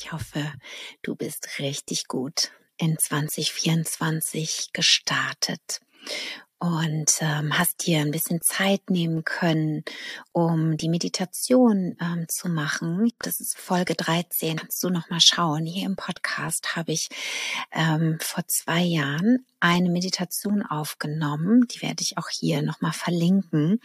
Ich hoffe, du bist richtig gut in 2024 gestartet und ähm, hast dir ein bisschen Zeit nehmen können, um die Meditation ähm, zu machen. Das ist Folge 13. Kannst du noch mal schauen. Hier im Podcast habe ich ähm, vor zwei Jahren eine Meditation aufgenommen. Die werde ich auch hier noch mal verlinken,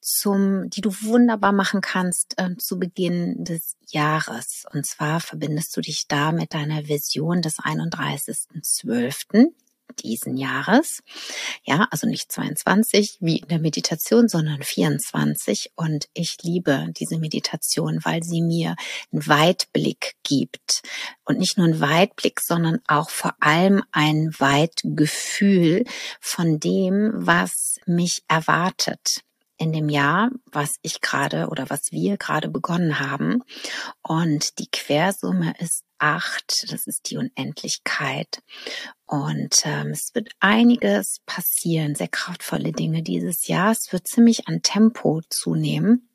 zum, die du wunderbar machen kannst äh, zu Beginn des Jahres. Und zwar verbindest du dich da mit deiner Vision des 31.12 diesen Jahres. Ja, also nicht 22 wie in der Meditation, sondern 24. Und ich liebe diese Meditation, weil sie mir einen Weitblick gibt. Und nicht nur einen Weitblick, sondern auch vor allem ein Weitgefühl von dem, was mich erwartet in dem Jahr, was ich gerade oder was wir gerade begonnen haben. Und die Quersumme ist acht. Das ist die Unendlichkeit. Und ähm, es wird einiges passieren, sehr kraftvolle Dinge dieses Jahr. Es wird ziemlich an Tempo zunehmen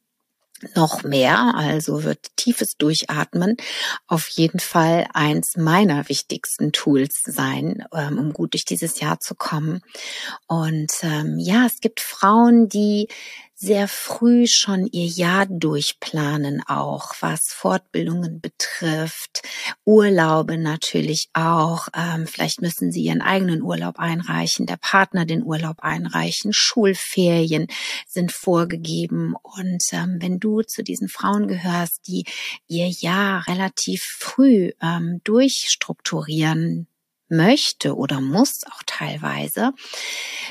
noch mehr, also wird tiefes Durchatmen auf jeden Fall eins meiner wichtigsten Tools sein, ähm, um gut durch dieses Jahr zu kommen. Und ähm, ja, es gibt Frauen, die sehr früh schon ihr Jahr durchplanen, auch was Fortbildungen betrifft, Urlaube natürlich auch. Ähm, vielleicht müssen sie ihren eigenen Urlaub einreichen, der Partner den Urlaub einreichen, Schulferien sind vorgegeben. Und ähm, wenn du zu diesen Frauen gehörst, die ihr Jahr relativ früh ähm, durchstrukturieren möchte oder muss auch teilweise.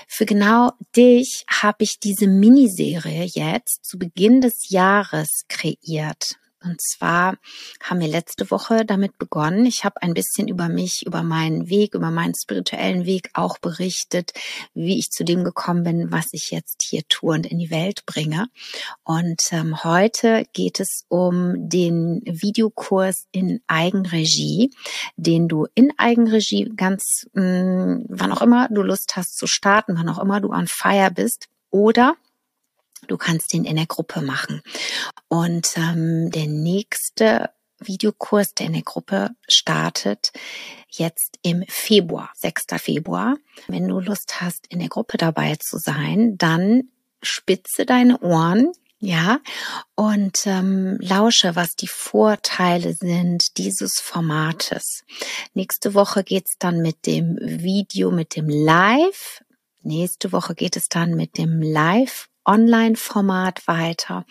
Für genau dich habe ich diese Miniserie jetzt zu Beginn des Jahres kreiert. Und zwar haben wir letzte Woche damit begonnen. Ich habe ein bisschen über mich, über meinen Weg, über meinen spirituellen Weg auch berichtet, wie ich zu dem gekommen bin, was ich jetzt hier tue und in die Welt bringe. Und ähm, heute geht es um den Videokurs in Eigenregie, den du in Eigenregie ganz, mh, mm, wann auch immer du Lust hast zu starten, wann auch immer du on fire bist oder Du kannst ihn in der Gruppe machen. Und ähm, der nächste Videokurs, der in der Gruppe startet, jetzt im Februar, 6. Februar. Wenn du Lust hast, in der Gruppe dabei zu sein, dann spitze deine Ohren, ja, und ähm, lausche, was die Vorteile sind dieses Formates. Nächste Woche geht's dann mit dem Video, mit dem Live. Nächste Woche geht es dann mit dem Live Online-Format weiter.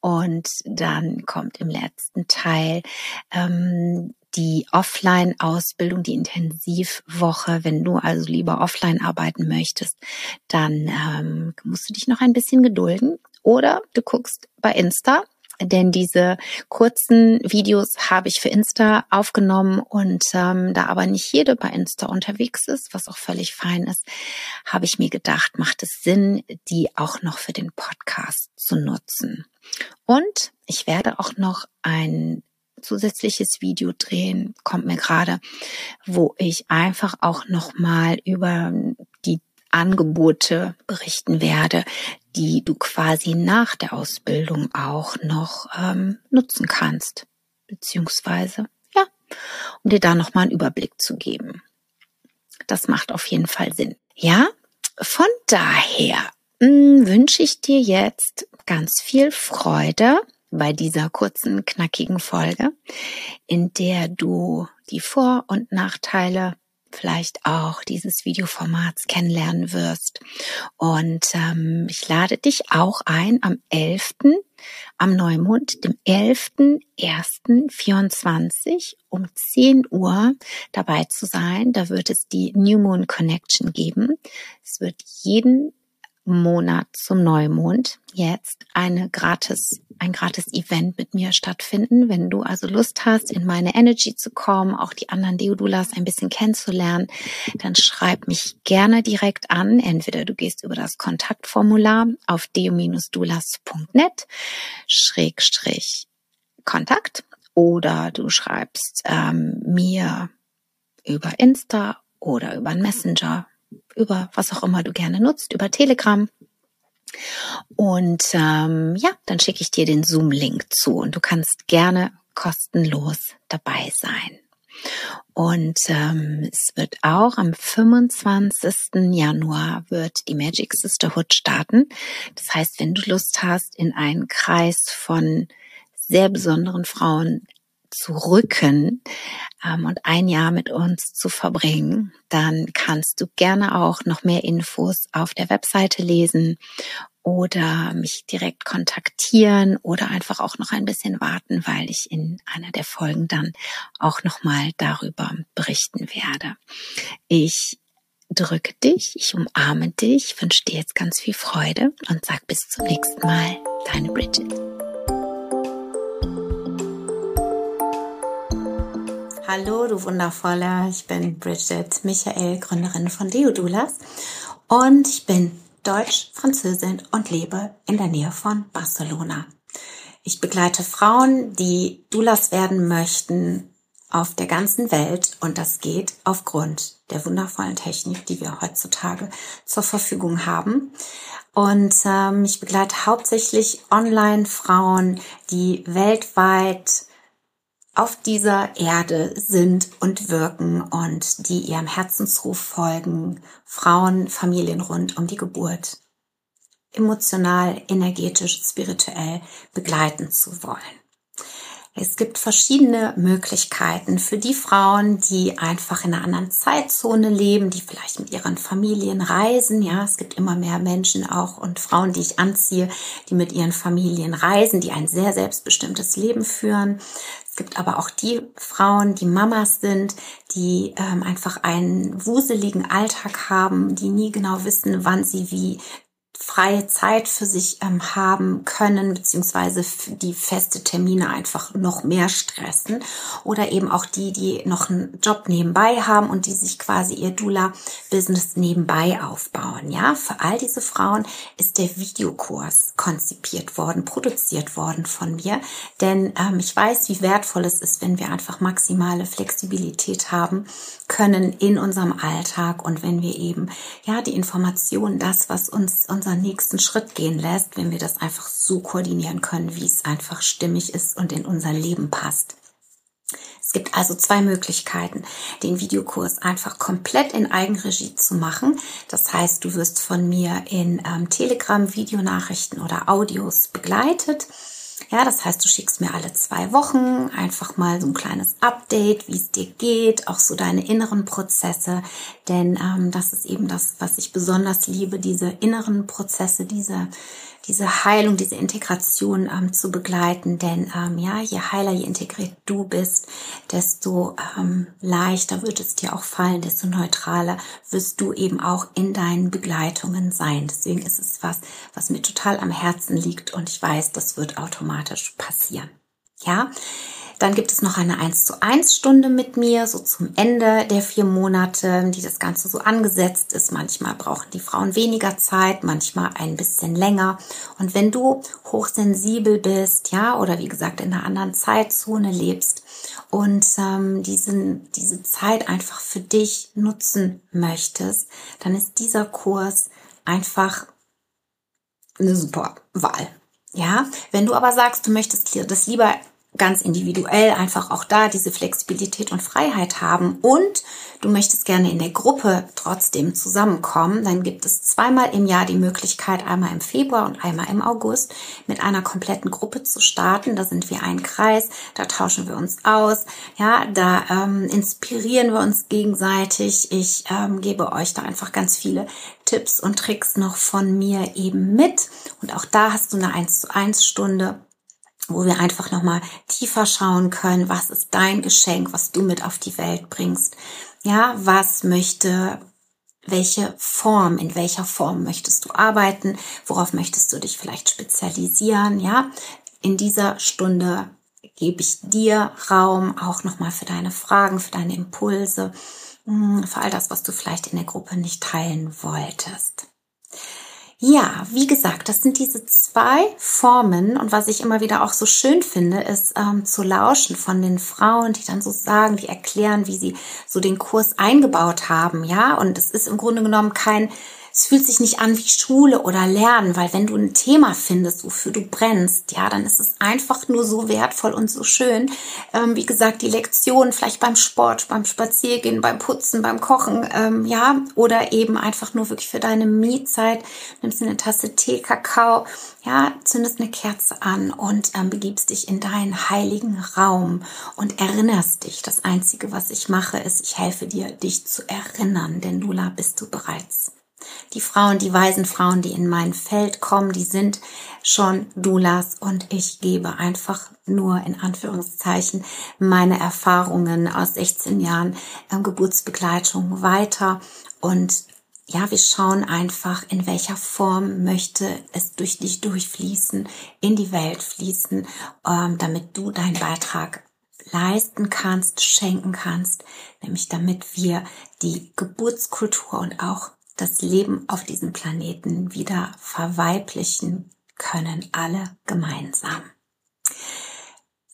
Und dann kommt im letzten Teil ähm, die Offline-Ausbildung, die Intensivwoche. Wenn du also lieber offline arbeiten möchtest, dann ähm, musst du dich noch ein bisschen gedulden. Oder du guckst bei Insta denn diese kurzen Videos habe ich für Insta aufgenommen und ähm, da aber nicht jede bei Insta unterwegs ist, was auch völlig fein ist, habe ich mir gedacht, macht es Sinn, die auch noch für den Podcast zu nutzen. Und ich werde auch noch ein zusätzliches Video drehen, kommt mir gerade, wo ich einfach auch noch mal über Angebote berichten werde, die du quasi nach der Ausbildung auch noch ähm, nutzen kannst, beziehungsweise ja, um dir da noch mal einen Überblick zu geben. Das macht auf jeden Fall Sinn. Ja, von daher mh, hm, wünsche ich dir jetzt ganz viel Freude bei dieser kurzen, knackigen Folge, in der du die Vor- und Nachteile vielleicht auch dieses Videoformats kennenlernen wirst. Und ähm, ich lade dich auch ein am 11. am Neumond, dem 11.01.24 um 10 Uhr dabei zu sein. Da wird es die New Moon Connection geben. Es wird jeden Monat zum Neumond jetzt eine gratis, ein gratis Event mit mir stattfinden. Wenn du also Lust hast, in meine Energy zu kommen, auch die anderen Deodulas ein bisschen kennenzulernen, dann schreib mich gerne direkt an. Entweder du gehst über das Kontaktformular auf deo-dulas.net schrägstrich Kontakt oder du schreibst ähm, mir über Insta oder über einen Messenger über was auch immer du gerne nutzt, über Telegram. Und ähm, ja, dann schicke ich dir den Zoom-Link zu und du kannst gerne kostenlos dabei sein. Und ähm, es wird auch am 25. Januar wird die Magic Sisterhood starten. Das heißt, wenn du Lust hast, in einen Kreis von sehr besonderen Frauen zu rücken ähm, und ein Jahr mit uns zu verbringen, dann kannst du gerne auch noch mehr Infos auf der Webseite lesen oder mich direkt kontaktieren oder einfach auch noch ein bisschen warten, weil ich in einer der Folgen dann auch noch mal darüber berichten werde. Ich drücke dich, ich umarme dich, wünsche dir jetzt ganz viel Freude und sag bis zum nächsten Mal, deine Bridget. Hallo, du Wundervoller. Ich bin Bridget Michael, Gründerin von Deodulas. Und ich bin Deutsch-Französin und lebe in der Nähe von Barcelona. Ich begleite Frauen, die Doulas werden möchten, auf der ganzen Welt. Und das geht aufgrund der wundervollen Technik, die wir heutzutage zur Verfügung haben. Und ähm, ich begleite hauptsächlich Online-Frauen, die weltweit auf dieser Erde sind und wirken und die ihrem Herzensruf folgen, Frauen, Familien rund um die Geburt emotional, energetisch, spirituell begleiten zu wollen. Es gibt verschiedene Möglichkeiten für die Frauen, die einfach in einer anderen Zeitzone leben, die vielleicht mit ihren Familien reisen. Ja, es gibt immer mehr Menschen auch und Frauen, die ich anziehe, die mit ihren Familien reisen, die ein sehr selbstbestimmtes Leben führen. Es gibt aber auch die Frauen, die Mamas sind, die ähm, einfach einen wuseligen Alltag haben, die nie genau wissen, wann sie wie freie Zeit für sich ähm, haben können, beziehungsweise die feste Termine einfach noch mehr stressen. Oder eben auch die, die noch einen Job nebenbei haben und die sich quasi ihr Dula-Business nebenbei aufbauen. Ja, für all diese Frauen ist der Videokurs konzipiert worden, produziert worden von mir. Denn ähm, ich weiß, wie wertvoll es ist, wenn wir einfach maximale Flexibilität haben können in unserem Alltag und wenn wir eben, ja, die Informationen, das, was uns, uns unseren nächsten Schritt gehen lässt, wenn wir das einfach so koordinieren können, wie es einfach stimmig ist und in unser Leben passt. Es gibt also zwei Möglichkeiten, den Videokurs einfach komplett in Eigenregie zu machen. Das heißt, du wirst von mir in ähm, Telegram Videonachrichten oder Audios begleitet. Ja, das heißt, du schickst mir alle zwei Wochen einfach mal so ein kleines Update, wie es dir geht, auch so deine inneren Prozesse, denn ähm, das ist eben das, was ich besonders liebe, diese inneren Prozesse, diese diese Heilung, diese Integration ähm, zu begleiten. Denn ähm, ja, je heiler, je integriert du bist, desto ähm, leichter wird es dir auch fallen, desto neutraler wirst du eben auch in deinen Begleitungen sein. Deswegen ist es was, was mir total am Herzen liegt und ich weiß, das wird automatisch passieren. Ja, dann gibt es noch eine 1 zu 1 Stunde mit mir, so zum Ende der vier Monate, die das Ganze so angesetzt ist. Manchmal brauchen die Frauen weniger Zeit, manchmal ein bisschen länger. Und wenn du hochsensibel bist, ja, oder wie gesagt in einer anderen Zeitzone lebst und ähm, diesen, diese Zeit einfach für dich nutzen möchtest, dann ist dieser Kurs einfach eine super Wahl. Ja, wenn du aber sagst, du möchtest das lieber ganz individuell einfach auch da diese Flexibilität und Freiheit haben und du möchtest gerne in der Gruppe trotzdem zusammenkommen, dann gibt es zweimal im Jahr die Möglichkeit, einmal im Februar und einmal im August mit einer kompletten Gruppe zu starten. Da sind wir ein Kreis, da tauschen wir uns aus, ja, da ähm, inspirieren wir uns gegenseitig. Ich ähm, gebe euch da einfach ganz viele Tipps und Tricks noch von mir eben mit und auch da hast du eine 1 zu 1 Stunde wo wir einfach nochmal tiefer schauen können, was ist dein Geschenk, was du mit auf die Welt bringst. Ja, was möchte, welche Form, in welcher Form möchtest du arbeiten, worauf möchtest du dich vielleicht spezialisieren, ja. In dieser Stunde gebe ich dir Raum auch nochmal für deine Fragen, für deine Impulse, hm, für all das, was du vielleicht in der Gruppe nicht teilen wolltest. Ja, wie gesagt, das sind diese zwei Formen und was ich immer wieder auch so schön finde, ist ähm, zu lauschen von den Frauen, die dann so sagen, die erklären, wie sie so den Kurs eingebaut haben, ja. Und es ist im Grunde genommen kein es fühlt sich nicht an wie Schule oder Lernen, weil wenn du ein Thema findest, wofür du brennst, ja, dann ist es einfach nur so wertvoll und so schön. Ähm, wie gesagt, die Lektion vielleicht beim Sport, beim Spaziergehen, beim Putzen, beim Kochen, ähm, ja, oder eben einfach nur wirklich für deine Mietzeit, nimmst eine Tasse Tee, Kakao, ja, zündest eine Kerze an und ähm, begibst dich in deinen heiligen Raum und erinnerst dich. Das Einzige, was ich mache, ist, ich helfe dir, dich zu erinnern, denn Lula bist du bereits. Die Frauen, die weisen Frauen, die in mein Feld kommen, die sind schon Doulas und ich gebe einfach nur in Anführungszeichen meine Erfahrungen aus 16 Jahren äh, Geburtsbegleitung weiter. Und ja, wir schauen einfach, in welcher Form möchte es durch dich durchfließen, in die Welt fließen, ähm, damit du deinen Beitrag leisten kannst, schenken kannst, nämlich damit wir die Geburtskultur und auch das Leben auf diesem Planeten wieder verweiblichen können, alle gemeinsam.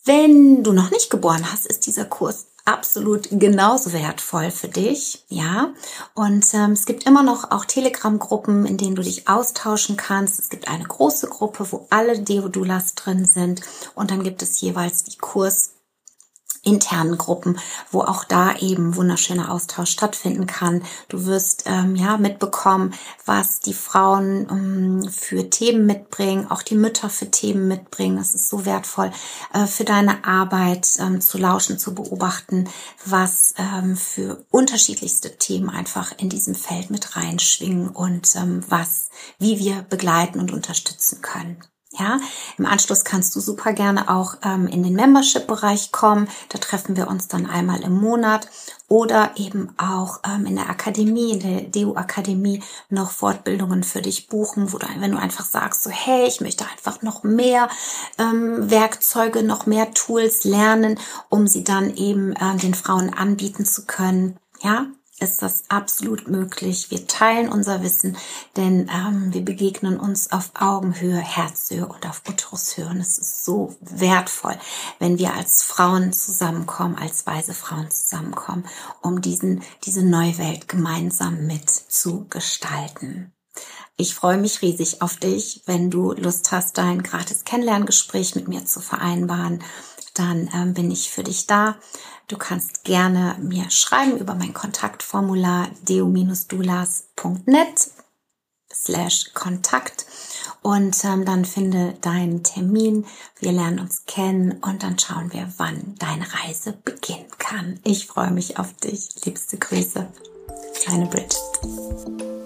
Wenn du noch nicht geboren hast, ist dieser Kurs absolut genauso wertvoll für dich, ja. Und ähm, es gibt immer noch auch Telegram-Gruppen, in denen du dich austauschen kannst. Es gibt eine große Gruppe, wo alle Deodulas drin sind. Und dann gibt es jeweils die Kurs internen Gruppen, wo auch da eben wunderschöner Austausch stattfinden kann. Du wirst ähm, ja mitbekommen, was die Frauen ähm, für Themen mitbringen, auch die Mütter für Themen mitbringen. Es ist so wertvoll äh, für deine Arbeit ähm, zu lauschen, zu beobachten, was ähm, für unterschiedlichste Themen einfach in diesem Feld mit reinschwingen und ähm, was, wie wir begleiten und unterstützen können. Ja, im Anschluss kannst du super gerne auch ähm, in den Membership-Bereich kommen. Da treffen wir uns dann einmal im Monat oder eben auch ähm, in der Akademie, in der DU-Akademie noch Fortbildungen für dich buchen, wo du, wenn du einfach sagst, so, hey, ich möchte einfach noch mehr ähm, Werkzeuge, noch mehr Tools lernen, um sie dann eben ähm, den Frauen anbieten zu können. Ja, ist das absolut möglich. Wir teilen unser Wissen, denn ähm, wir begegnen uns auf Augenhöhe, Herzhöhe und auf Uterushöhe. Und es ist so wertvoll, wenn wir als Frauen zusammenkommen, als weise Frauen zusammenkommen, um diesen, diese neue Welt gemeinsam mit zu gestalten. Ich freue mich riesig auf dich, wenn du Lust hast, dein gratis Kennenlerngespräch mit mir zu vereinbaren. Dann ähm, bin ich für dich da. Du kannst gerne mir schreiben über mein Kontaktformular deo-dulas.net slash Kontakt und ähm, dann finde deinen Termin. Wir lernen uns kennen und dann schauen wir, wann deine Reise beginnen kann. Ich freue mich auf dich. Liebste Grüße. Deine Bridget.